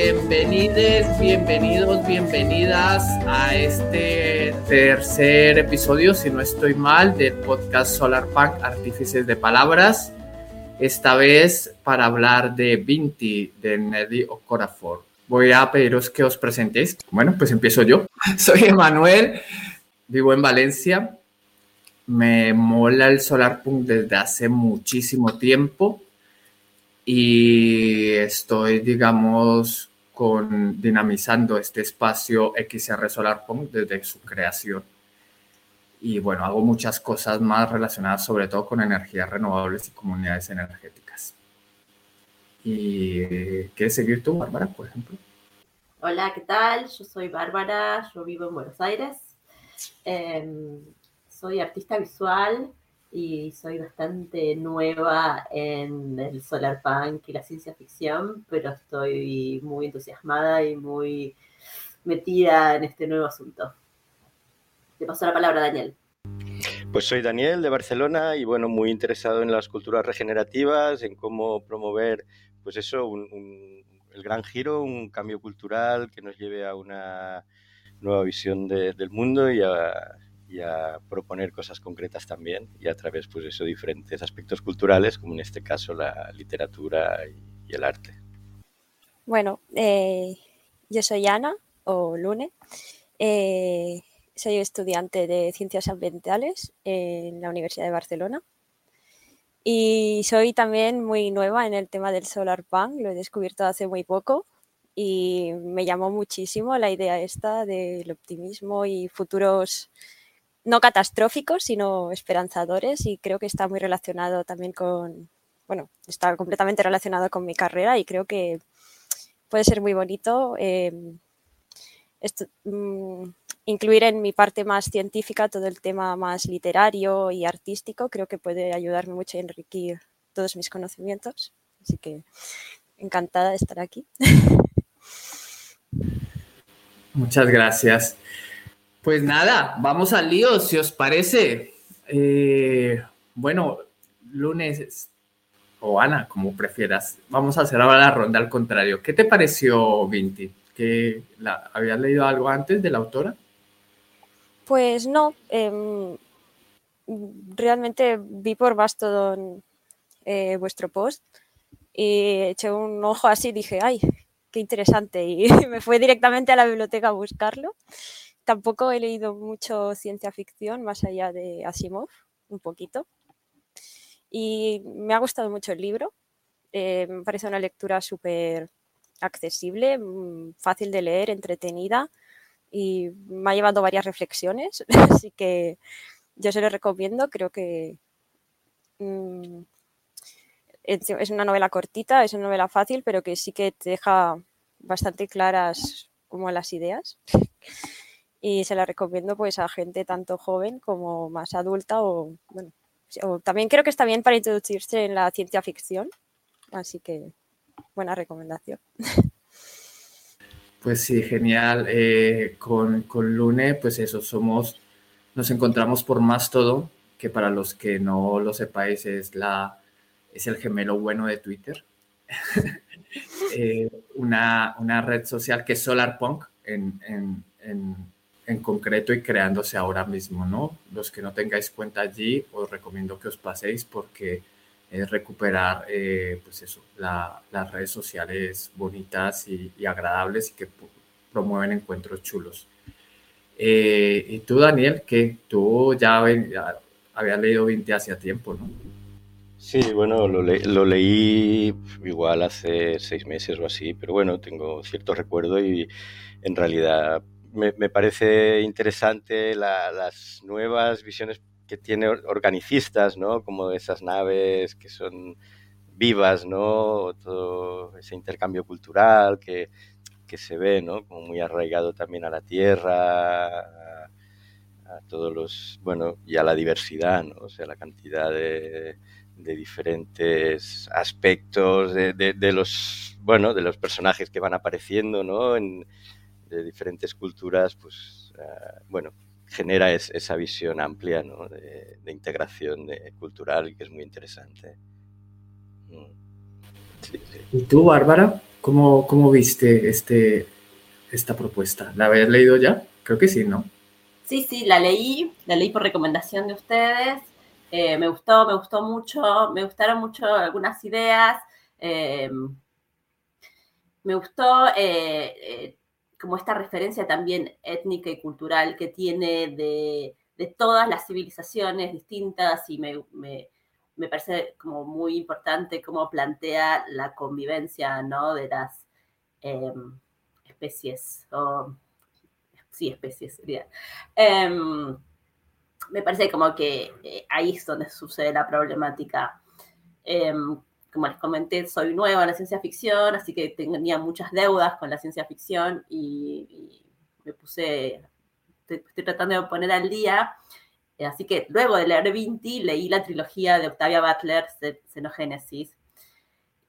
Bienvenidos, bienvenidos, bienvenidas a este tercer episodio, si no estoy mal, del podcast Solar Punk Artífices de Palabras. Esta vez para hablar de Vinti de Nelly Okorafor. Voy a pediros que os presentéis. Bueno, pues empiezo yo. Soy Emanuel, vivo en Valencia. Me mola el Solar Punk desde hace muchísimo tiempo y estoy, digamos, con, dinamizando este espacio XR Solar Punk desde su creación. Y bueno, hago muchas cosas más relacionadas sobre todo con energías renovables y comunidades energéticas. ¿Y quieres seguir tú, Bárbara, por ejemplo? Hola, ¿qué tal? Yo soy Bárbara, yo vivo en Buenos Aires. Em, soy artista visual, y soy bastante nueva en el solar punk y la ciencia ficción, pero estoy muy entusiasmada y muy metida en este nuevo asunto. Te paso la palabra, Daniel. Pues soy Daniel de Barcelona y bueno, muy interesado en las culturas regenerativas, en cómo promover, pues eso, el gran giro, un cambio cultural que nos lleve a una nueva visión del mundo y a, y a proponer cosas concretas también y a través pues eso diferentes aspectos culturales como en este caso la literatura y, el arte. Bueno, eh, yo soy Ana o Lune, eh, soy estudiante de ciencias ambientales en la Universidad de Barcelona y soy también muy nueva en el tema del solar punk, lo he descubierto hace muy poco y me llamó muchísimo la idea esta del optimismo y futuros no catastróficos, sino esperanzadores y creo que está muy relacionado también con, bueno, está completamente relacionado con mi carrera y creo que puede ser muy bonito em, mm, incluir en mi parte más científica todo el tema más literario y artístico. Creo que puede ayudarme mucho a enriquecer todos mis conocimientos. Así que encantada de estar aquí. Muchas gracias. Pues nada, vamos al lío, si os parece. Eh, bueno, lunes o Ana, como prefieras. Vamos a hacer ahora la ronda al contrario. ¿Qué te pareció, Vinti? ¿Que ¿Habías leído algo antes de la autora? Pues no. Em, realmente vi por Mastodon eh, vuestro post y eché un ojo así y dije, ay, qué interesante. Y me fui directamente a la biblioteca a buscarlo tampoco he leído mucho ciencia ficción más allá de Asimov, un poquito. Y me ha gustado mucho el libro. Eh, me parece una lectura súper accesible, mm, fácil de leer, entretenida y me ha llevado varias reflexiones. Así que yo se lo recomiendo. Creo que mm, es una novela cortita, es una novela fácil, pero que sí que te deja bastante claras como las ideas y se la recomiendo pues a gente tanto joven como más adulta o bueno también creo que está bien para introducirse en la ciencia ficción así que buena recomendación. Pues sí genial eh, con, con, Lune pues eso somos nos encontramos por más todo que para los que no lo sepáis es la es el gemelo bueno de Twitter. Eh, una, una, red social que es SolarPunk en en concreto y creándose ahora mismo, ¿no? Los que no tengáis cuenta allí, os recomiendo que os paséis porque es recuperar, eh, pues eso, las redes sociales bonitas y, agradables y que promueven encuentros chulos. Eh, y tú, Daniel, que tú ya, habías leído 20 hacía tiempo, ¿no? Sí, bueno, lo, lo, leí igual hace seis meses o así, pero bueno, tengo cierto recuerdo y en realidad me, parece interesante las nuevas visiones que tiene organicistas, ¿no? Como esas naves que son vivas, ¿no? Todo ese intercambio cultural que, se ve, ¿no? Como muy arraigado también a la tierra, a, todos los, bueno, y a la diversidad, ¿no? O sea, la cantidad de, diferentes aspectos de, de, los, bueno, de los personajes que van apareciendo, ¿no? En, de diferentes culturas, pues, uh, bueno, genera es, esa visión amplia ¿no? de, de, integración de, cultural que es muy interesante. Mm. Sí, sí. ¿Y tú, Bárbara? ¿Cómo, cómo viste este, esta propuesta? ¿La habías leído ya? Creo que sí, ¿no? Sí, sí, la leí, la leí por recomendación de ustedes. Eh, me gustó, me gustó mucho, me gustaron mucho algunas ideas. Eh, me gustó eh, como esta referencia también étnica y cultural que tiene de, todas las civilizaciones distintas y me, parece como muy importante cómo plantea la convivencia ¿no? de las em, especies, o, sí, especies sería. Em, me parece como que eh, ahí es donde sucede la problemática. Como les comenté, soy nueva en la ciencia ficción, así que tenía muchas deudas con la ciencia ficción y, me puse, estoy, tratando de poner al día. Eh, así que luego de leer Vinti, leí la trilogía de Octavia Butler, Xenogénesis,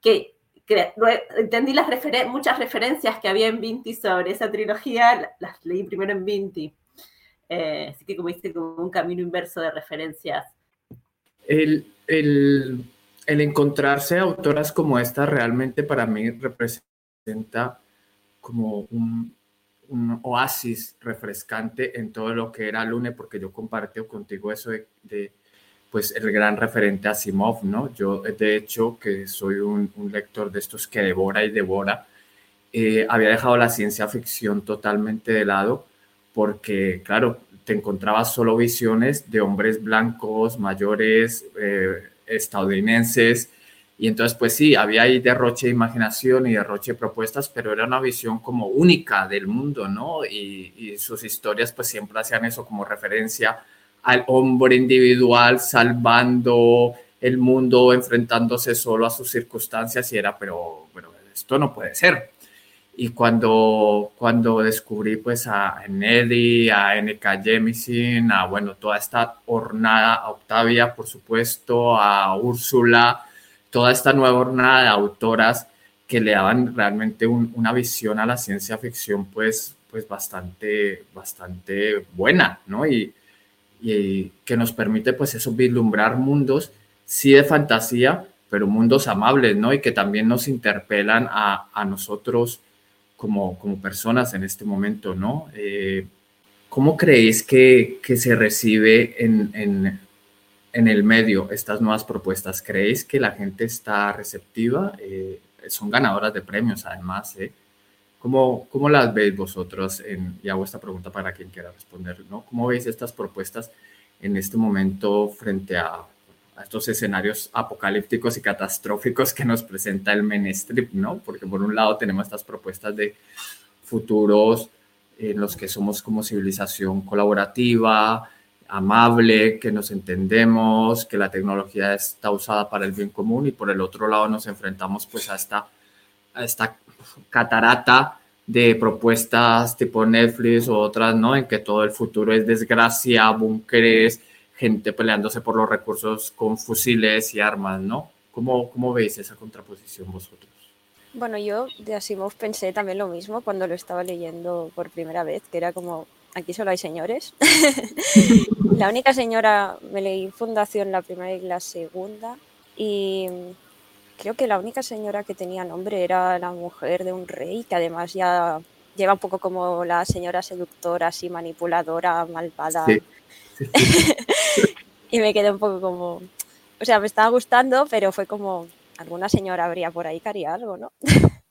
que, que entendí las muchas referencias que había en Vinti sobre esa trilogía, las leí primero en Vinti. Eh, así que como viste, como un camino inverso de referencias. El, el el encontrarse autoras como esta realmente para mí representa como un, oasis refrescante en todo lo que era Lune, porque yo comparto contigo eso de, pues el gran referente Asimov, ¿no? Yo de hecho que soy un, lector de estos que devora y devora, eh, había dejado la ciencia ficción totalmente de lado porque, claro, te encontrabas solo visiones de hombres blancos, mayores, eh, estadounidenses. Y entonces, pues sí, había ahí derroche de imaginación y derroche de propuestas, pero era una visión como única del mundo, ¿no? Y, sus historias pues siempre hacían eso como referencia al hombre individual salvando el mundo, enfrentándose solo a sus circunstancias y era, pero, bueno, esto no puede ser. Y cuando, cuando descubrí pues a Nelly, a N.K. Jemisin, a bueno, toda esta hornada, a Octavia, por supuesto, a Úrsula, toda esta nueva hornada de autoras que le daban realmente una visión a la ciencia ficción pues, pues bastante, bastante buena, ¿no? Y, y que nos permite pues eso, vislumbrar mundos, sí de fantasía, pero mundos amables, ¿no? Y que también nos interpelan a, a nosotros como, como personas en este momento, ¿no? Eh, ¿Cómo creéis que, que se recibe en, en, en, el medio estas nuevas propuestas? ¿Creéis que la gente está receptiva? Eh, son ganadoras de premios, además. ¿eh? ¿Cómo, ¿Cómo, las veis vosotros? En, y hago esta pregunta para quien quiera responder, ¿no? ¿Cómo veis estas propuestas en este momento frente a estos escenarios apocalípticos y catastróficos que nos presenta el Menestrip, ¿no? Porque por un lado tenemos estas propuestas de futuros en los que somos como civilización colaborativa, amable, que nos entendemos, que la tecnología está usada para el bien común y por el otro lado nos enfrentamos pues a esta, a esta catarata de propuestas tipo Netflix o otras, ¿no? En que todo el futuro es desgracia, búnkeres, gente peleándose por los recursos con fusiles y armas, ¿no? ¿Cómo, cómo veis esa contraposición vosotros? Bueno, yo de Asimov pensé también lo mismo cuando lo estaba leyendo por primera vez, que era como, aquí solo hay señores. la única señora, me leí Fundación la primera y la segunda, y creo que la única señora que tenía nombre era la mujer de un rey, que además ya lleva un poco como la señora seductora, así manipuladora, malvada. Sí. y me quedé un poco como, o sea, me estaba gustando, pero fue como, alguna señora habría por ahí que haría algo, ¿no?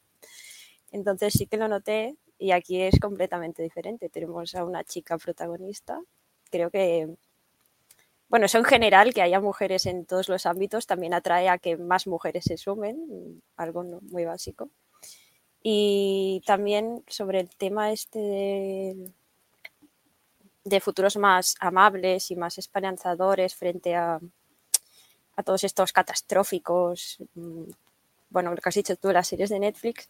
Entonces sí que lo noté y aquí es completamente diferente. Tenemos a una chica protagonista. Creo que, bueno, eso en general, que haya mujeres en todos los ámbitos, también atrae a que más mujeres se sumen, algo muy básico. Y también sobre el tema este de de futuros más amables y más esperanzadores frente a, a todos estos catastróficos. Mm, bueno, lo que has dicho tú, las series de Netflix,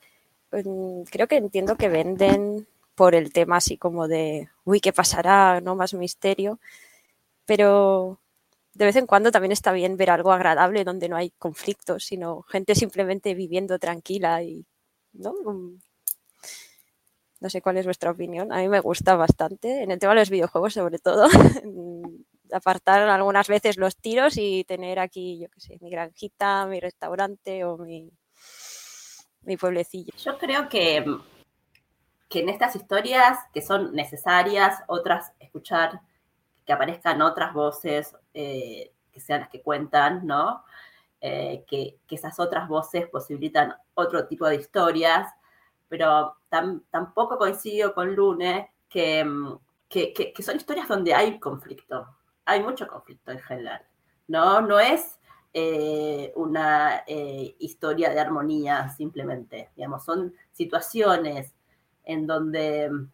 pues, mm, creo que entiendo que venden por el tema así como de, uy, ¿qué pasará? No más misterio. Pero de vez en cuando también está bien ver algo agradable donde no hay conflictos, sino gente simplemente viviendo tranquila y, ¿no? No sé cuál es vuestra opinión. A mí me gusta bastante. En el tema de los videojuegos, sobre todo. Apartar algunas veces los tiros y tener aquí, yo qué sé, mi granjita, mi restaurante o mi, mi pueblecillo. Yo creo que, que en estas historias que son necesarias, otras escuchar que aparezcan otras voces eh, que sean las que cuentan, ¿no? Eh, que, esas otras voces posibilitan otro tipo de historias, pero tampoco coincido con Lune mm, que, que, son historias donde hay conflicto, hay mucho conflicto en general, ¿no? No es eh, una eh, historia de armonía simplemente, digamos, son situaciones en donde mm,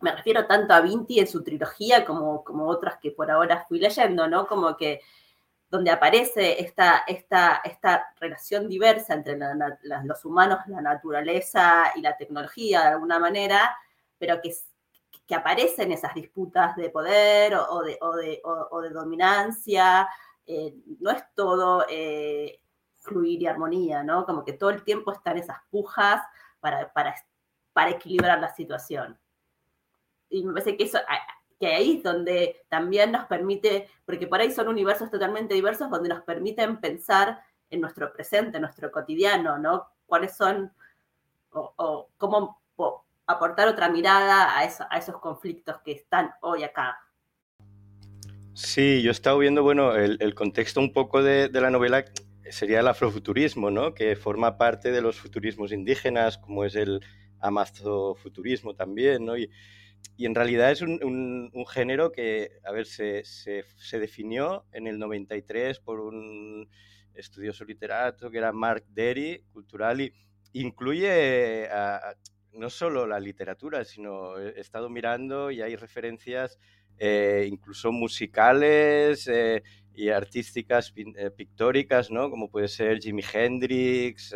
me refiero tanto a Vinti en su trilogía como, como otras que por ahora fui leyendo, ¿no? Como que donde aparece esta, esta, esta relación diversa entre los humanos, la naturaleza y la tecnología de alguna manera, pero que, que aparecen esas disputas de poder o, de, o de, dominancia. Eh, no es todo eh, fluir y armonía, ¿no? Como que todo el tiempo están esas pujas para, para, para equilibrar la situación. Y me parece que eso que ahí es donde también nos permite, porque por ahí son universos totalmente diversos, donde nos permiten pensar en nuestro presente, en nuestro cotidiano, ¿no? Cuáles son, o, cómo aportar otra mirada a, a, esos conflictos que están hoy acá. Sí, yo he estado viendo, bueno, el, contexto un poco de, de, la novela sería el afrofuturismo, ¿no? Que forma parte de los futurismos indígenas, como es el amazofuturismo también, ¿no? Y, y en realidad es un, un, género que, a ver, se, se, se, definió en el 93 por un estudioso literato que era Mark Derry, cultural, y incluye no solo la literatura, sino he estado mirando y hay referencias eh, incluso musicales eh, y artísticas eh, pictóricas, ¿no? Como puede ser Jimi Hendrix,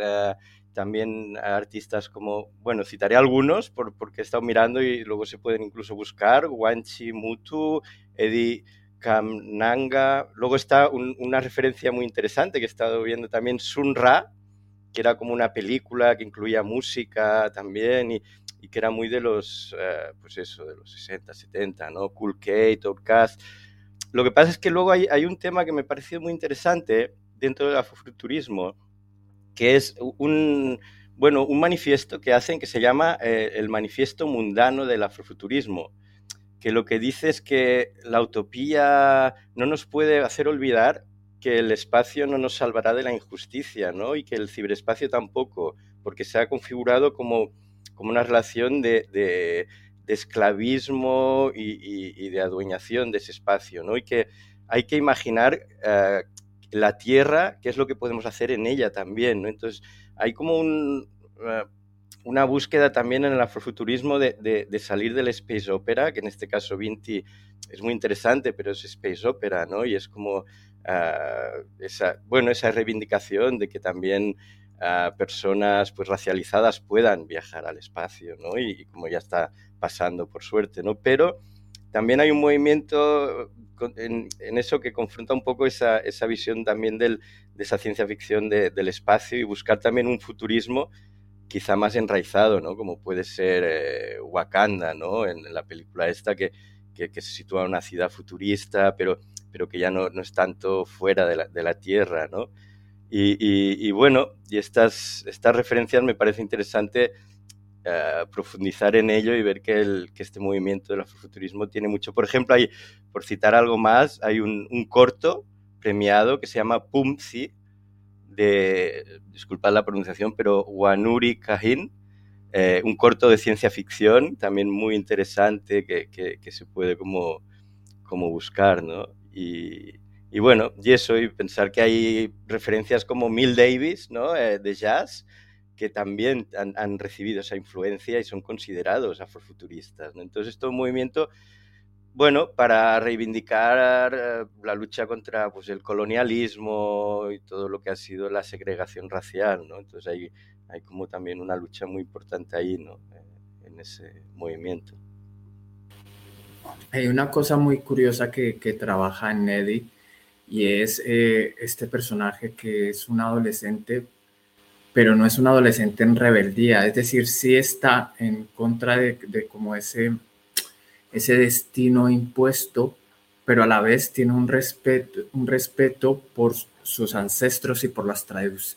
también artistas como, bueno, citaré algunos por, porque he estado mirando y luego se pueden incluso buscar, Wanchi Mutu, Eddie Kamnanga, luego está una referencia muy interesante que he estado viendo también, Sun Ra, que era como una película que incluía música también y, y que era muy de los, eh, pues eso, de los 60, 70, ¿no? Cool Kate, Outcast. Lo que pasa es que luego hay, hay un tema que me pareció muy interesante dentro del afrofuturismo, que es un, bueno, un manifiesto que hacen que se llama eh, el Manifiesto Mundano del Afrofuturismo, que lo que dice es que la utopía no nos puede hacer olvidar que el espacio no nos salvará de la injusticia, ¿no? Y que el ciberespacio tampoco, porque se ha configurado como, como una relación de, de, esclavismo y, de adueñación de ese espacio, ¿no? Y que hay que imaginar uh, la tierra, qué es lo que podemos hacer en ella también. Entonces, hay como un, uh, una búsqueda también en el afrofuturismo de, salir del space opera, que en este caso Vinti es muy interesante, pero es space opera, ¿no? Y es como uh, esa, bueno, esa reivindicación de que también uh, personas pues racializadas puedan viajar al espacio, ¿no? Y, y, como ya está pasando por suerte, ¿no? Pero también hay un movimiento en, en, eso que confronta un poco esa, esa visión también del, de esa ciencia ficción de, del espacio y buscar también un futurismo quizá más enraizado, ¿no? Como puede ser eh, Wakanda, ¿no? En, en, la película esta que, que, que, se sitúa en una ciudad futurista, pero, pero que ya no, no es tanto fuera de la, de la Tierra, ¿no? Y, y, y, bueno, y estas, estas referencias me parece interesante uh, profundizar en ello y ver que, el, que este movimiento del afrofuturismo tiene mucho. Por ejemplo, hay, por citar algo más, hay un, corto premiado que se llama Pumzi, de, disculpad la pronunciación, pero Wanuri Kahin, eh, un corto de ciencia ficción también muy interesante que, que, que se puede como, como buscar, ¿no? Y, y, bueno, y eso, y pensar que hay referencias como Mill Davis, ¿no? Eh, de jazz, que también han, recibido esa influencia y son considerados afrofuturistas. ¿no? Entonces, todo un movimiento, bueno, para reivindicar eh, la lucha contra pues, el colonialismo y todo lo que ha sido la segregación racial. ¿no? Entonces, hay, como también una lucha muy importante ahí, ¿no? Eh, en ese movimiento. Hay una cosa muy curiosa que, trabaja en Neddy y es eh, este personaje que es un adolescente pero no es un adolescente en rebeldía, es decir, sí está en contra de, de como ese, ese destino impuesto, pero a la vez tiene un respeto, un respeto por sus ancestros y por las,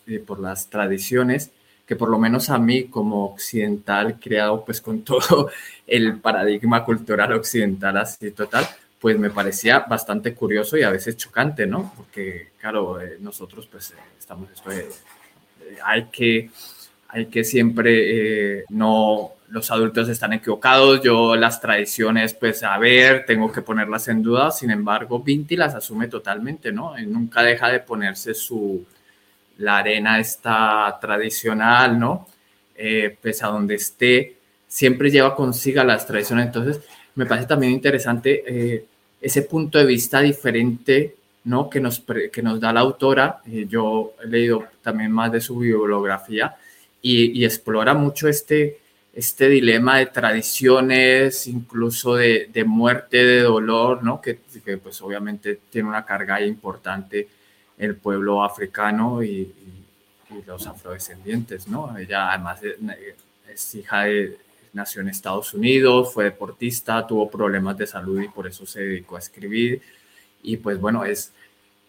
y por las tradiciones que por lo menos a mí como occidental, creado pues con todo el paradigma cultural occidental así total, pues me parecía bastante curioso y a veces chocante, ¿no? Porque, claro, eh, nosotros pues estamos, esto hay que, hay que siempre, no, los adultos están equivocados, yo las tradiciones, pues a ver, tengo que ponerlas en duda, sin embargo, Vinti las asume totalmente, ¿no? nunca deja de ponerse su, la arena está tradicional, ¿no? Eh, pues a donde esté, siempre lleva consigo las tradiciones. Entonces, me parece también interesante eh, ese punto de vista diferente, ¿no? Que nos, que nos da la autora. Eh, yo he leído también más de su bibliografía y, explora mucho este, este dilema de tradiciones, incluso de, de muerte, de dolor, ¿no? Que, que, pues obviamente tiene una carga importante el pueblo africano y, los afrodescendientes, ¿no? Ella además es hija de, nació en Estados Unidos, fue deportista, tuvo problemas de salud y por eso se dedicó a escribir. Y pues bueno, es,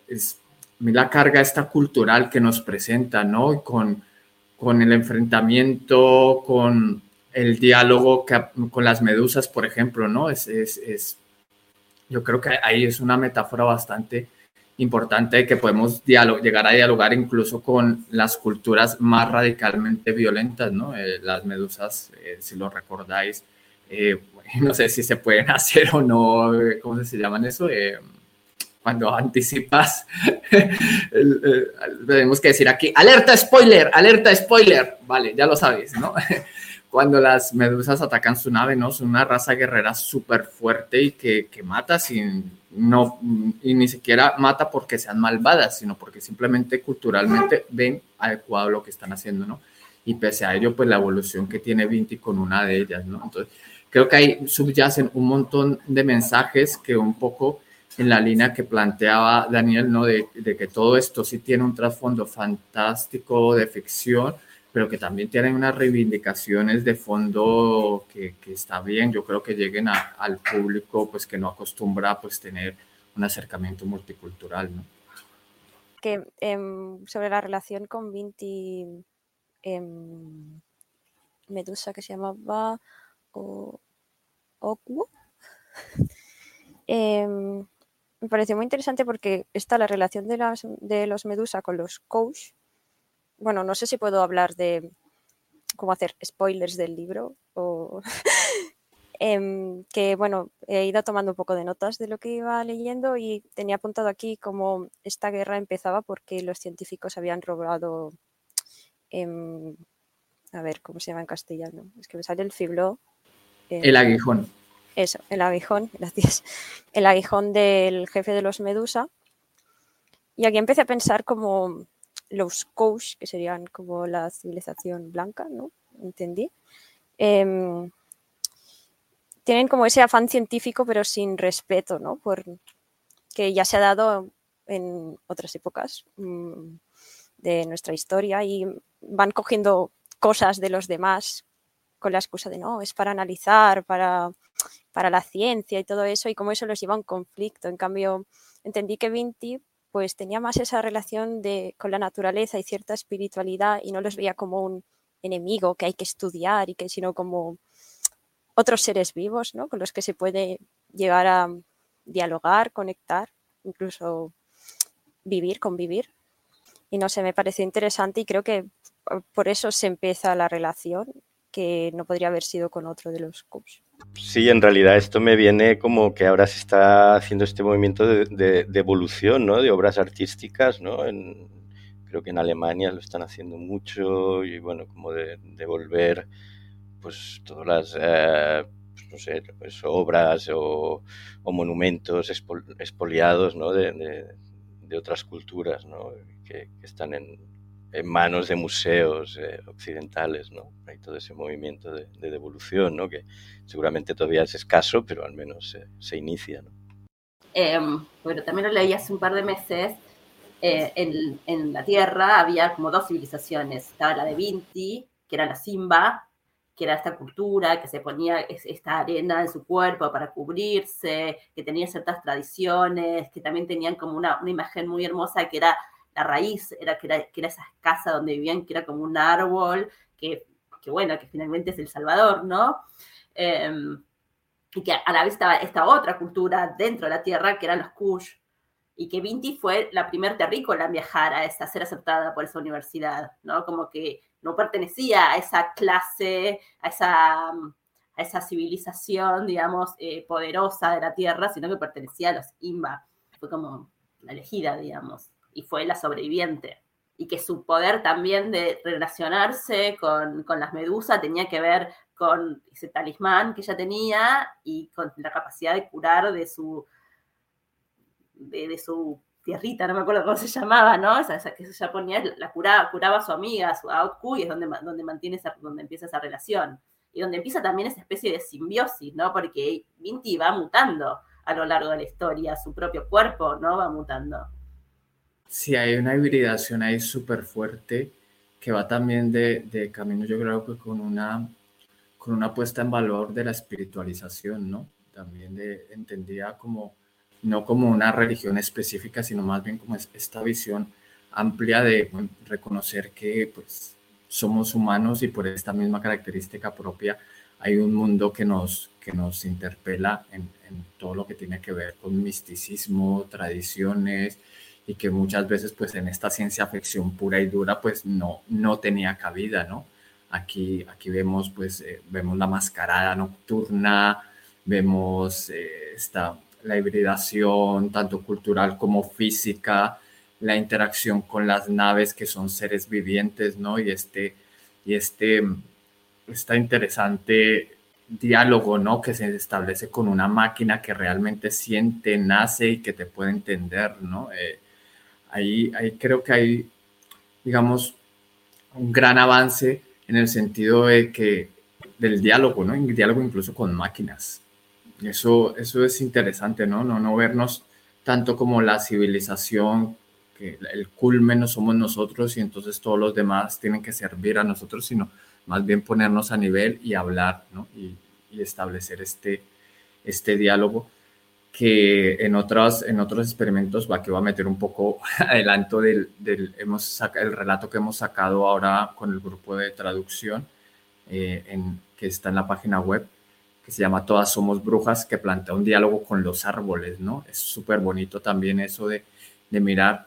es la carga esta cultural que nos presenta, ¿no? Con, con el enfrentamiento, con el diálogo con las medusas, por ejemplo, ¿no? Es, es, es, yo creo que ahí es una metáfora bastante importante que podemos llegar a dialogar incluso con las culturas más radicalmente violentas, ¿no? Eh, las medusas, eh, si lo recordáis, eh, no sé si se pueden hacer o no, ¿cómo se llaman eso? Cuando anticipas, tenemos que decir aquí, alerta spoiler, alerta spoiler, vale, ya lo sabéis, ¿no? cuando las medusas atacan su nave, ¿no? Son una raza guerrera súper fuerte y que, que, mata sin, no, y ni siquiera mata porque sean malvadas, sino porque simplemente culturalmente ven adecuado lo que están haciendo, ¿no? Y pese a ello, pues la evolución que tiene Vinti con una de ellas, ¿no? Entonces, creo que ahí subyacen un montón de mensajes que un poco en la línea que planteaba Daniel, ¿no? De, que todo esto sí tiene un trasfondo fantástico de ficción, pero que también tienen unas reivindicaciones de fondo que, que está bien. Yo creo que lleguen al público pues que no acostumbra pues tener un acercamiento multicultural, ¿no? Que eh, sobre la relación con Vinti eh, Medusa que se llamaba o, Oku. eh, me pareció muy interesante porque está la relación de, las, de los Medusa con los Koush, bueno, no sé si puedo hablar de cómo hacer spoilers del libro o em, que bueno, he ido tomando un poco de notas de lo que iba leyendo y tenía apuntado aquí cómo esta guerra empezaba porque los científicos habían robado em, a ver, ¿cómo se llama en castellano? Es que me sale el fiblo. el aguijón. Eso, el aguijón, gracias. El aguijón del jefe de los Medusa. Y aquí empecé a pensar como los Koush, que serían como la civilización blanca, ¿no? Entendí. Eh, tienen como ese afán científico, pero sin respeto, ¿no? Por, que ya se ha dado en otras épocas mmm, de nuestra historia y van cogiendo cosas de los demás con la excusa de no, es para analizar, para, para la ciencia y todo eso, y como eso los lleva a un conflicto. En cambio, entendí que Vinti pues tenía más esa relación de, con la naturaleza y cierta espiritualidad y no los veía como un enemigo que hay que estudiar y que sino como otros seres vivos, ¿no? Con los que se puede llegar a dialogar, conectar, incluso vivir, convivir. Y no sé, me pareció interesante y creo que por eso se empieza la relación, que no podría haber sido con otro de los Cubs. Sí, en realidad esto me viene como que ahora se está haciendo este movimiento de, evolución, ¿no? De obras artísticas, ¿no? Creo que en Alemania lo están haciendo mucho y bueno, como de, pues todas las, eh, pues, obras o, monumentos expol, expoliados, ¿no? De, otras culturas, ¿no? Que están en, en manos de museos eh, occidentales, ¿no? Hay todo ese movimiento de, de, devolución, ¿no? Que seguramente todavía es escaso, pero al menos se, se inicia, ¿no? Eh, bueno, también lo leí hace un par de meses. Eh, en, en, la Tierra había como dos civilizaciones. Estaba la de Vinti, que era la Simba, que era esta cultura que se ponía esta arena en su cuerpo para cubrirse, que tenía ciertas tradiciones, que también tenían como una, una imagen muy hermosa que era la raíz era que, era que era esa casa donde vivían, que era como un árbol, que, que bueno, que finalmente es El Salvador, ¿no? Em, y que a la vez estaba esta otra cultura dentro de la tierra, que eran los Kush, y que Vinti fue la primer terrícola en viajar a, esa, a ser aceptada por esa universidad, ¿no? Como que no pertenecía a esa clase, a esa, a esa civilización, digamos, eh, poderosa de la tierra, sino que pertenecía a los Imba. Fue como la elegida, digamos, y fue la sobreviviente. Y que su poder también de relacionarse con, con las medusas tenía que ver con ese talismán que ella tenía y con la capacidad de curar de su, de, de su tierrita, no me acuerdo cómo se llamaba, ¿no? Esa, esa que ella ponía, la curaba, curaba a su amiga, a su y es donde, donde, mantiene esa, donde empieza esa relación. Y donde empieza también esa especie de simbiosis, ¿no? Porque Vinti va mutando a lo largo de la historia, su propio cuerpo, ¿no? Va mutando. Sí, hay una hibridación ahí súper fuerte que va también de, de, camino, yo creo que con una, con una puesta en valor de la espiritualización, ¿no? También de, entendía como no como una religión específica, sino más bien como esta visión amplia de reconocer que pues, somos humanos y por esta misma característica propia hay un mundo que nos, que nos interpela en, en, todo lo que tiene que ver con misticismo, tradiciones y que muchas veces pues en esta ciencia ficción pura y dura pues no, no tenía cabida, ¿no? Aquí, aquí vemos pues eh, vemos la mascarada nocturna, vemos eh, esta la hibridación, tanto cultural como física, la interacción con las naves que son seres vivientes, ¿no? Y este, y este, está interesante diálogo, ¿no? Que se establece con una máquina que realmente siente, nace y que te puede entender, ¿no? Eh, ahí, ahí creo que hay, digamos, un gran avance en el sentido de que del diálogo, ¿no? En diálogo incluso con máquinas. Eso, eso es interesante, ¿no? ¿no? No vernos tanto como la civilización, que el culmen no somos nosotros y entonces todos los demás tienen que servir a nosotros, sino más bien ponernos a nivel y hablar, ¿no? Y, y establecer este, este diálogo que en otros, en otros experimentos va que va a meter un poco adelanto del, del hemos saca, el relato que hemos sacado ahora con el grupo de traducción eh, que está en la página web que se llama Todas somos brujas, que plantea un diálogo con los árboles, ¿no? Es súper bonito también eso de, de mirar.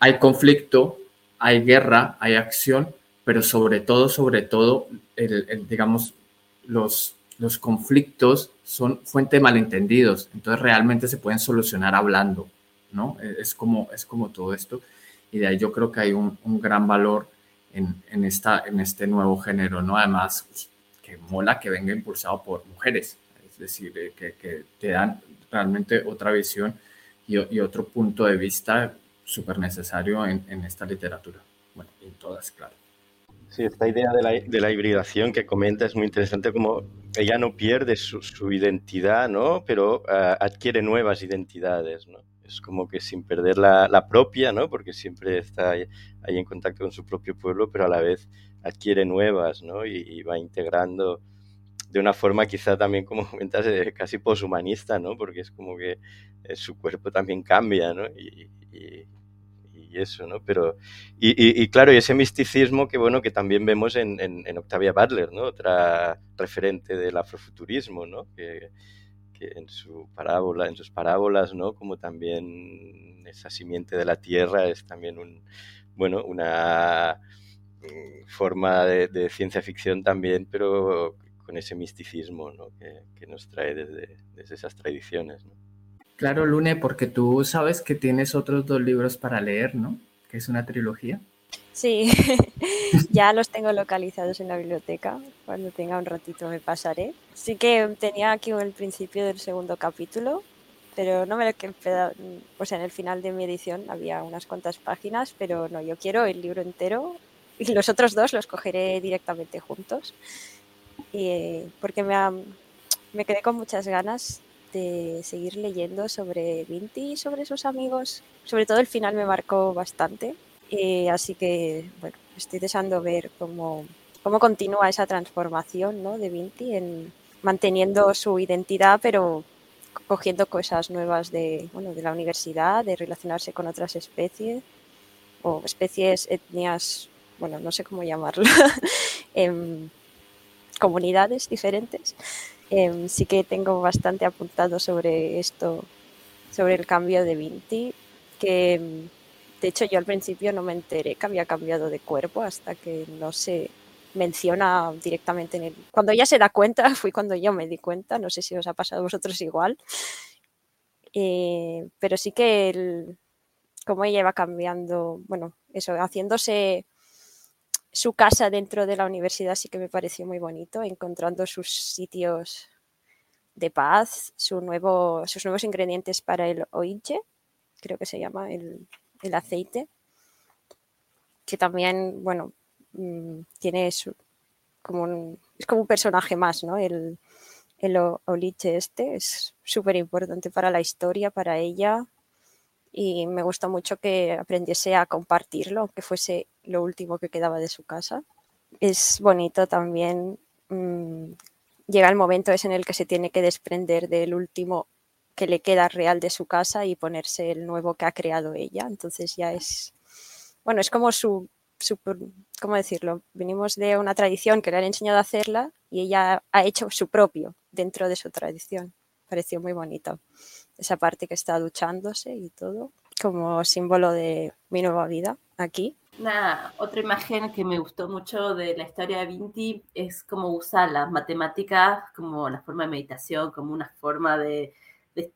Hay conflicto, hay guerra, hay acción, pero sobre todo, sobre todo, el, digamos, los, los conflictos son fuente de malentendidos, entonces realmente se pueden solucionar hablando, ¿no? Es como, es como todo esto, y de ahí yo creo que hay un, un gran valor en, en, esta, en este nuevo género, ¿no? Además, que mola que venga impulsado por mujeres, es decir, eh, que, que te dan realmente otra visión y, y otro punto de vista súper necesario en, en, esta literatura. Bueno, en todas, claro. Sí, esta idea de la, de la hibridación que comenta es muy interesante, como ella no pierde su, su identidad, ¿no? Pero uh, adquiere nuevas identidades, ¿no? Es como que sin perder la, la propia, ¿no? Porque siempre está ahí, ahí, en contacto con su propio pueblo, pero a la vez adquiere nuevas, ¿no? Y, va integrando de una forma quizá también, como comentas, eh, casi poshumanista, ¿no? Porque es como que eh, su cuerpo también cambia, ¿no? Y, eso, ¿no? Pero, y, claro, y ese misticismo que, bueno, que también vemos en, en, Octavia Butler, ¿no? Otra referente del afrofuturismo, ¿no? Que, en su parábola, en sus parábolas, ¿no? Como también esa simiente de la tierra es también un, bueno, una mm, forma de, ciencia ficción también, pero con ese misticismo ¿no? que, que, nos trae desde, desde esas tradiciones. ¿no? Claro, Lune, porque tú sabes que tienes otros dos libros para leer, ¿no? Que es una trilogía. Sí, ya los tengo localizados en la biblioteca. Cuando tenga un ratito me pasaré. Sí que tenía aquí el principio del segundo capítulo, pero no me lo quedado. O sea, en el final de mi edición había unas cuantas páginas, pero no, yo quiero el libro entero y los otros dos los cogeré directamente juntos. Y, porque me, ha, me quedé con muchas ganas de seguir leyendo sobre Vinti y sobre sus amigos. Sobre todo el final me marcó bastante. Y así que, bueno, estoy deseando ver cómo, cómo continúa esa transformación ¿no? de Vinti en manteniendo su identidad, pero cogiendo cosas nuevas de, bueno, de la universidad, de relacionarse con otras especies o especies, etnias, bueno, no sé cómo llamarlo, em, comunidades diferentes. Em, sí que tengo bastante apuntado sobre esto, sobre el cambio de Vinti, que em, de hecho yo al principio no me enteré que había cambiado de cuerpo hasta que no se menciona directamente en el... Cuando ella se da cuenta, fui cuando yo me di cuenta, no sé si os ha pasado a vosotros igual, eh, pero sí que el, como ella iba cambiando, bueno, eso, haciéndose su casa dentro de la universidad sí que me pareció muy bonito, encontrando sus sitios de paz, sus nuevos ingredientes para el oiche, creo que se llama el, el aceite, que también, bueno, mm, tiene su, como es como un personaje más, ¿no? El, el oliche este es súper importante para la historia, para ella, y me gustó mucho que aprendiese a compartirlo, aunque fuese lo último que quedaba de su casa. Es bonito también, mm, llega el momento es en el que se tiene que desprender del último que le queda real de su casa y ponerse el nuevo que ha creado ella. Entonces ya es, bueno, es como su, su ¿cómo decirlo? Venimos de una tradición que le han enseñado a hacerla y ella ha hecho su propio dentro de su tradición. Pareció muy bonito esa parte que está duchándose y todo, como símbolo de mi nueva vida aquí. Otra imagen que me gustó mucho de la historia de Vinti es cómo usa las matemáticas como una forma de meditación, como una forma de,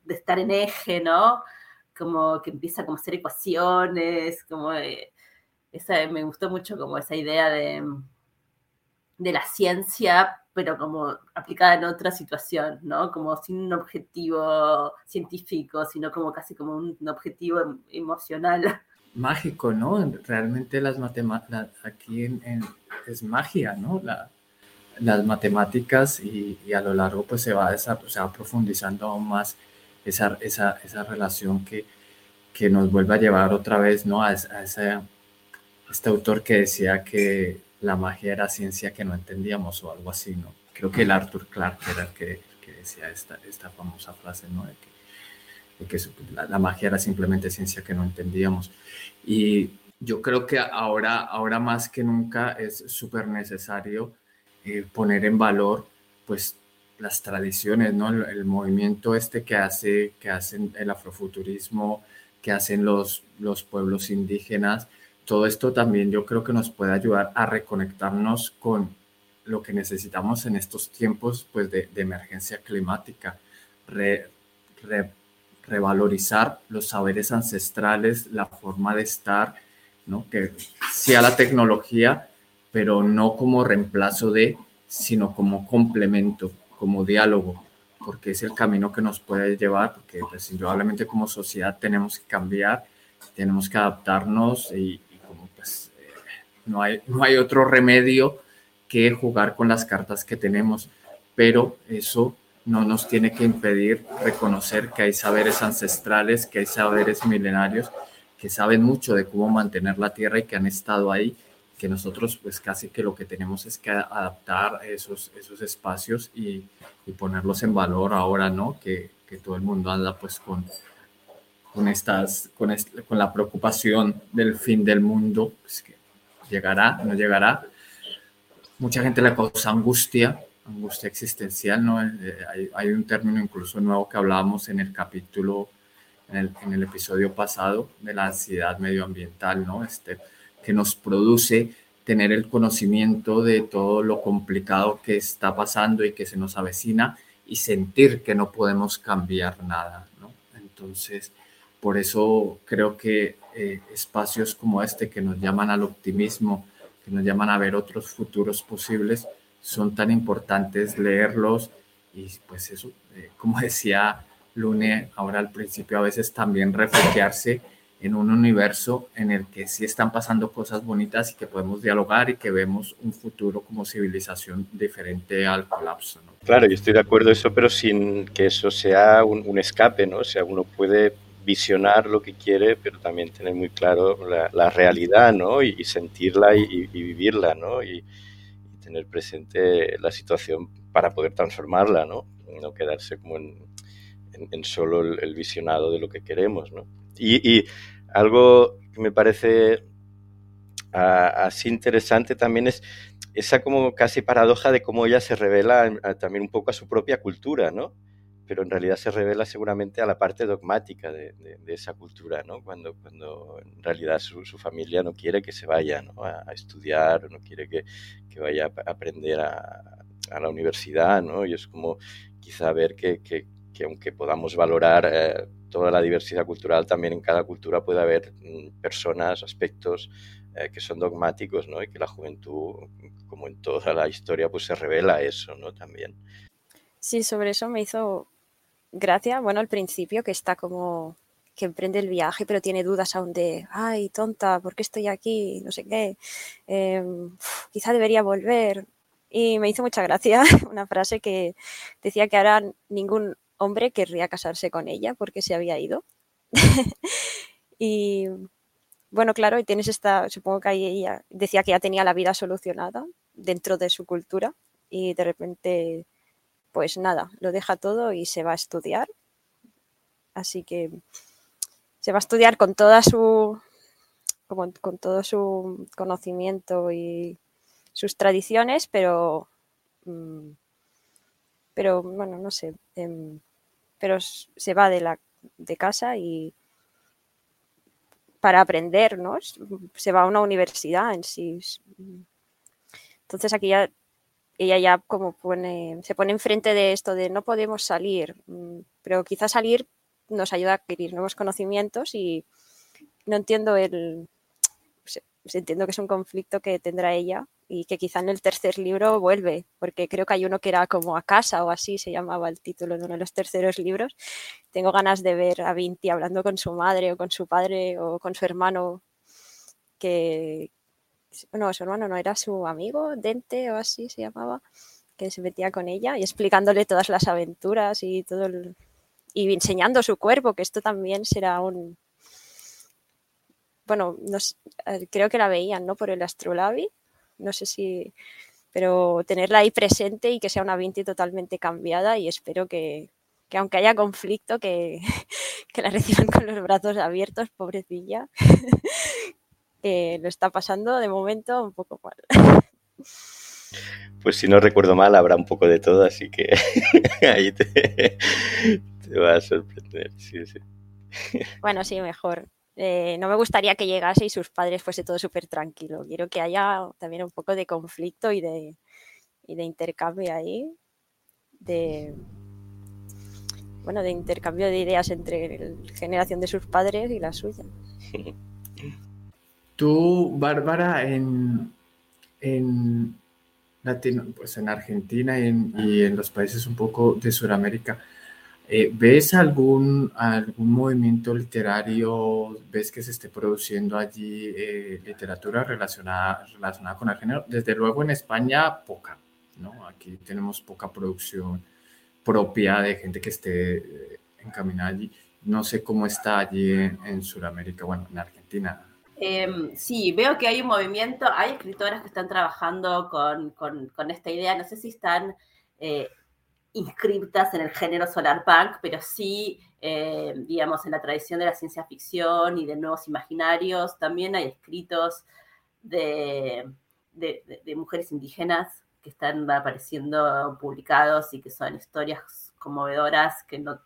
estar en eje, ¿no? Como que empieza como a hacer ecuaciones, como eh, esa, me gustó mucho como esa idea de, de la ciencia pero como aplicada en otra situación, ¿no? Como sin un objetivo científico, sino como casi como un, objetivo em, emocional. Mágico, ¿no? Realmente las matemáticas, aquí en, es magia, ¿no? La, las matemáticas y, y, a lo largo pues se va, se va profundizando aún más esa, esa, esa relación que, que, nos vuelve a llevar otra vez, ¿no? A, a ese, este autor que decía que la magia era ciencia que no entendíamos o algo así, ¿no? Creo que el Arthur Clarke era el que, decía esta, esta famosa frase, ¿no? De que, la, magia era simplemente ciencia que no entendíamos. Y yo creo que ahora, ahora más que nunca es súper necesario eh, poner en valor, pues, las tradiciones, ¿no? El, movimiento este que hace, que hacen el afrofuturismo, que hacen los, los pueblos indígenas, todo esto también yo creo que nos puede ayudar a reconectarnos con lo que necesitamos en estos tiempos pues, de, emergencia climática, revalorizar los saberes ancestrales, la forma de estar, ¿no? que sea la tecnología, pero no como reemplazo de, sino como complemento, como diálogo, porque es el camino que nos puede llevar, porque pues, indudablemente como sociedad tenemos que cambiar, tenemos que adaptarnos y, no hay, no hay otro remedio que jugar con las cartas que tenemos, pero eso no nos tiene que impedir reconocer que hay saberes ancestrales, que hay saberes milenarios, que saben mucho de cómo mantener la tierra y que han estado ahí, que nosotros pues casi que lo que tenemos es que adaptar esos, esos espacios y, ponerlos en valor ahora, ¿no? Que, todo el mundo anda pues con, con, estas, con, con la preocupación del fin del mundo, pues que llegará, no llegará. Mucha gente le causa angustia, angustia existencial, ¿no? Eh, hay, un término incluso nuevo que hablábamos en el capítulo, en el, en el, episodio pasado, de la ansiedad medioambiental, ¿no? Este, que nos produce tener el conocimiento de todo lo complicado que está pasando y que se nos avecina y sentir que no podemos cambiar nada, ¿no? Entonces, por eso creo que eh, espacios como este que nos llaman al optimismo, que nos llaman a ver otros futuros posibles, son tan importantes leerlos y pues eso, eh, como decía Lune ahora al principio, a veces también refugiarse en un universo en el que sí están pasando cosas bonitas y que podemos dialogar y que vemos un futuro como civilización diferente al colapso. Claro, yo estoy de acuerdo eso, pero sin que eso sea un, un escape, ¿no? O sea, uno puede visionar lo que quiere, pero también tener muy claro la, realidad, ¿no? Y, sentirla y, vivirla, ¿no? Y, tener presente la situación para poder transformarla, ¿no? No quedarse como en, en, solo el, visionado de lo que queremos. ¿no? Y, algo que me parece así interesante también es esa como casi paradoja de cómo ella se revela también un poco a su propia cultura, ¿no? Pero en realidad se revela seguramente a la parte dogmática de, esa cultura, ¿no? Cuando, cuando en realidad su, familia no quiere que se vaya a, estudiar, no quiere que, que vaya a aprender a, a, la universidad, ¿no? Y es como quizá ver que, que, aunque podamos valorar eh, toda la diversidad cultural, también en cada cultura puede haber mm, personas, aspectos eh, que son dogmáticos, ¿no? Y que la juventud, como en toda la historia, pues se revela eso, ¿no? También. Sí, sobre eso me hizo gracia, bueno, al principio que está como que emprende el viaje, pero tiene dudas aún de, ay, tonta, ¿por qué estoy aquí? No sé qué, em, quizá debería volver. Y me hizo mucha gracia una frase que decía que ahora ningún hombre querría casarse con ella porque se había ido. y bueno, claro, y tienes esta, supongo que ahí ella decía que ya tenía la vida solucionada dentro de su cultura y de repente pues nada, lo deja todo y se va a estudiar. Así que se va a estudiar con toda su con, todo su conocimiento y sus tradiciones, pero mm, pero bueno, no sé, em, pero se va de la de casa y para aprender, ¿no? Se va a una universidad en sí. Entonces aquí ya ella ya como se pone enfrente de esto de no podemos salir, mm, pero quizá salir nos ayuda a adquirir nuevos conocimientos y no entiendo el, entiendo que es un conflicto que tendrá ella y que quizá en el tercer libro vuelve, porque creo que hay uno que era como a casa o así se llamaba el título de uno de los terceros libros. Tengo ganas de ver a Vinti hablando con su madre o con su padre o con su hermano que, no, su hermano no era su amigo, Dente o así se llamaba, que se metía con ella y explicándole todas las aventuras y todo el, y enseñando su cuerpo, que esto también será un bueno, creo que la veían, ¿no? Por el astrolabi, no sé si, pero tenerla ahí presente y que sea una Vinti totalmente cambiada y espero que, que aunque haya conflicto, que, que la reciban con los brazos abiertos, pobrecilla, lo está pasando de momento un poco mal. Pues si no recuerdo mal, habrá un poco de todo, así que ahí te, va a sorprender. Bueno, sí, mejor. Eh, no me gustaría que llegase y sus padres fuese todo súper tranquilo. Quiero que haya también un poco de conflicto y de, y de intercambio ahí. De, bueno, de intercambio de ideas entre la generación de sus padres y la suya. Tú, Bárbara, en, en, Latino, pues en Argentina y en, los países un poco de Sudamérica, eh, ¿ves algún, algún movimiento literario, ves que se esté produciendo allí eh, literatura relacionada, relacionada con el género? Desde luego en España, poca, ¿no? Aquí tenemos poca producción propia de gente que esté eh, encaminada allí. No sé cómo está allí en, en Sudamérica, bueno, en Argentina Em, sí, veo que hay un movimiento, hay escritoras que están trabajando con, esta idea, no sé si están eh, inscriptas en el género solar punk, pero sí, eh, digamos, en la tradición de la ciencia ficción y de nuevos imaginarios, también hay escritos de, mujeres indígenas que están apareciendo publicados y que son historias conmovedoras que no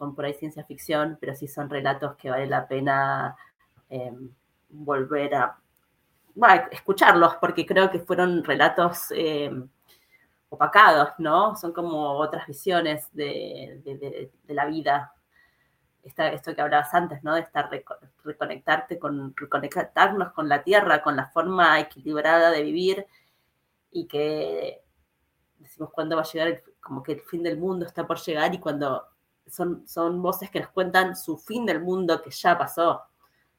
son por ahí ciencia ficción, pero sí son relatos que vale la pena em, volver a escucharlos, porque creo que fueron relatos em, opacados, ¿no? Son como otras visiones de, la vida. esto que hablabas antes, ¿no? De estar reconectarte con, reconectarnos con la tierra, con la forma equilibrada de vivir y que decimos cuándo va a llegar, como que el fin del mundo está por llegar y cuando son, voces que nos cuentan su fin del mundo que ya pasó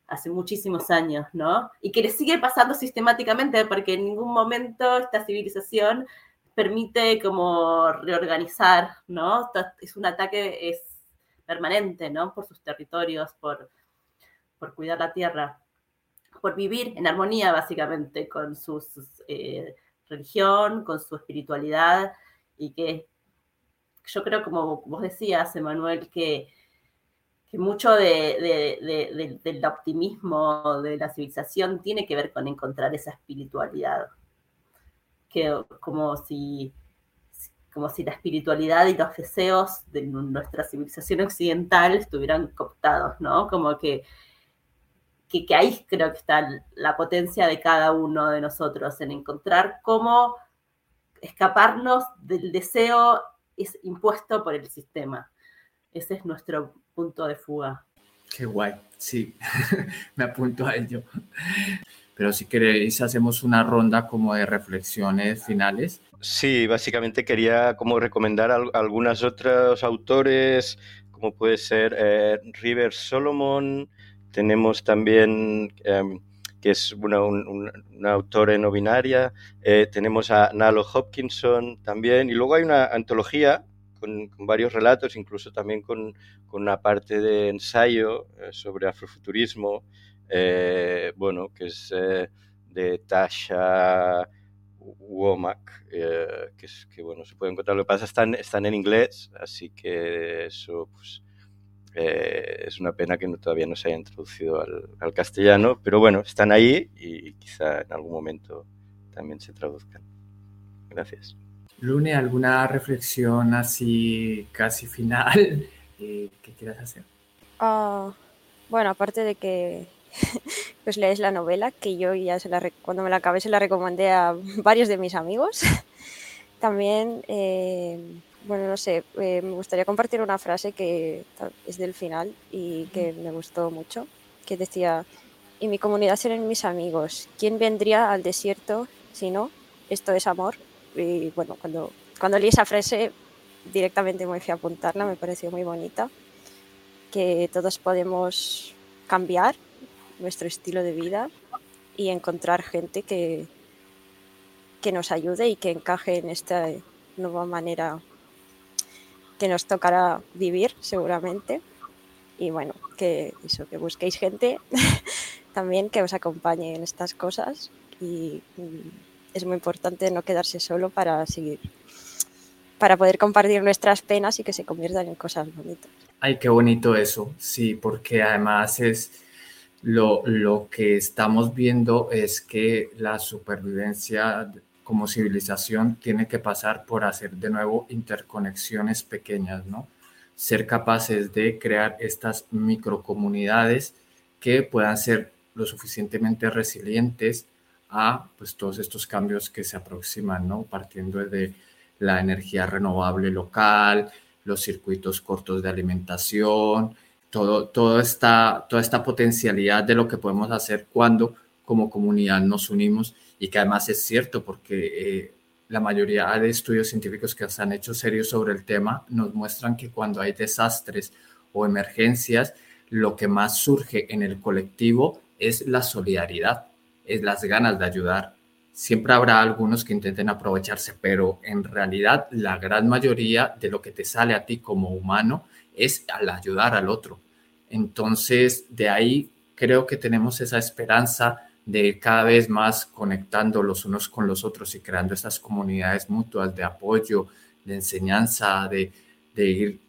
hace muchísimos años, ¿no? Y que le sigue pasando sistemáticamente porque en ningún momento esta civilización permite como reorganizar, ¿no? Es un ataque es permanente, ¿no? Por sus territorios, por, por cuidar la tierra, por vivir en armonía básicamente con su eh, religión, con su espiritualidad y que yo creo, como vos decías, Emanuel, que, que mucho de, del optimismo de la civilización tiene que ver con encontrar esa espiritualidad. Que como si, como si la espiritualidad y los deseos de nuestra civilización occidental estuvieran cooptados, ¿no? Como que, que, que ahí creo que está la potencia de cada uno de nosotros, en encontrar cómo escaparnos del deseo es impuesto por el sistema. Ese es nuestro punto de fuga. Qué guay, sí, me apunto a ello. Pero si queréis, hacemos una ronda como de reflexiones finales. Sí, básicamente quería como recomendar a algunos otros autores, como puede ser eh, River Solomon, tenemos también... Em, que es una, un, una autora no binaria. Eh, tenemos a Nalo Hopkinson también. Y luego hay una antología con, varios relatos, incluso también con, con una parte de ensayo eh, sobre afrofuturismo, eh, bueno, que es de Tasha Womack, que, bueno, se puede encontrar. Lo que pasa están, están en inglés, así que eso pues, eh, es una pena que no, todavía no se haya introducido al, castellano, pero bueno, están ahí y quizá en algún momento también se traduzcan. Gracias. Lune, ¿alguna reflexión así casi final eh, que quieras hacer? Ah, bueno, aparte de que pues lees la novela, que yo ya se la, cuando me la acabé se la recomendé a varios de mis amigos, también... Eh, bueno, no sé, eh, me gustaría compartir una frase que es del final y que me gustó mucho, que decía, y mi comunidad serán mis amigos, ¿quién vendría al desierto si no? Esto es amor. Y bueno, cuando, cuando leí esa frase directamente me fui a apuntarla, me pareció muy bonita, que todos podemos cambiar nuestro estilo de vida y encontrar gente que, que nos ayude y que encaje en esta nueva manera que nos tocará vivir seguramente. Y bueno, que eso, que busquéis gente también que os acompañe en estas cosas. Y mm, es muy importante no quedarse solo para seguir, para poder compartir nuestras penas y que se conviertan en cosas bonitas. Ay, qué bonito eso, sí, porque además es lo, lo que estamos viendo es que la supervivencia como civilización tiene que pasar por hacer de nuevo interconexiones pequeñas, ¿no? Ser capaces de crear estas microcomunidades que puedan ser lo suficientemente resilientes a pues, todos estos cambios que se aproximan, ¿no? Partiendo de la energía renovable local, los circuitos cortos de alimentación, todo, todo esta, toda esta potencialidad de lo que podemos hacer cuando como comunidad nos unimos y que además es cierto porque eh, la mayoría de estudios científicos que se han hecho serios sobre el tema nos muestran que cuando hay desastres o emergencias, lo que más surge en el colectivo es la solidaridad, es las ganas de ayudar. Siempre habrá algunos que intenten aprovecharse, pero en realidad la gran mayoría de lo que te sale a ti como humano es al ayudar al otro. Entonces, de ahí creo que tenemos esa esperanza de cada vez más conectando los unos con los otros y creando estas comunidades mutuas de apoyo, de enseñanza, de, ir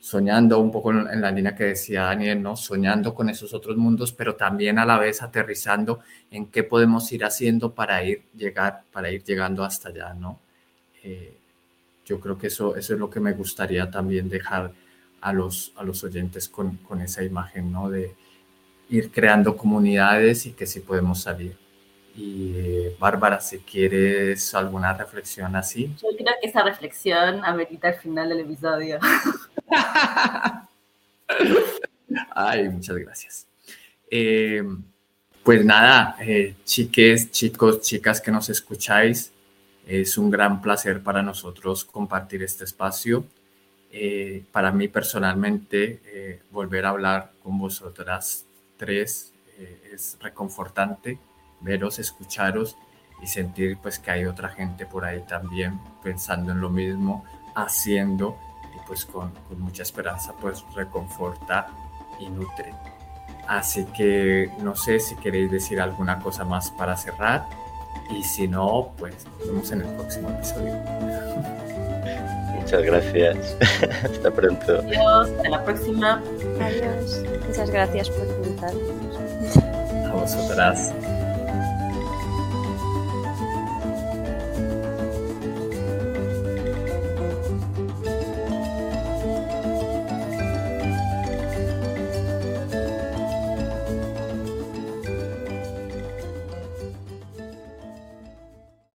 soñando un poco en la línea que decía Daniel, ¿no? Soñando con esos otros mundos, pero también a la vez aterrizando en qué podemos ir haciendo para ir, llegar, para ir llegando hasta allá, ¿no? Eh, yo creo que eso, eso es lo que me gustaría también dejar a los, a los oyentes con, con esa imagen, ¿no? De, ir creando comunidades y que sí podemos salir. Y eh, Bárbara, si quieres alguna reflexión así. Yo creo que esa reflexión amerita el final del episodio. Ay, muchas gracias. Eh, pues nada, eh, chiques, chicos, chicas que nos escucháis, es un gran placer para nosotros compartir este espacio. para mí personalmente, volver a hablar con vosotras tres, eh, es reconfortante veros, escucharos y sentir pues que hay otra gente por ahí también pensando en lo mismo, haciendo y pues con, con mucha esperanza pues reconforta y nutre. Así que no sé si queréis decir alguna cosa más para cerrar y si no, pues nos vemos en el próximo episodio. Muchas gracias. Hasta pronto. Adiós, hasta la próxima. Adiós. Muchas gracias por invitarnos. A vosotras.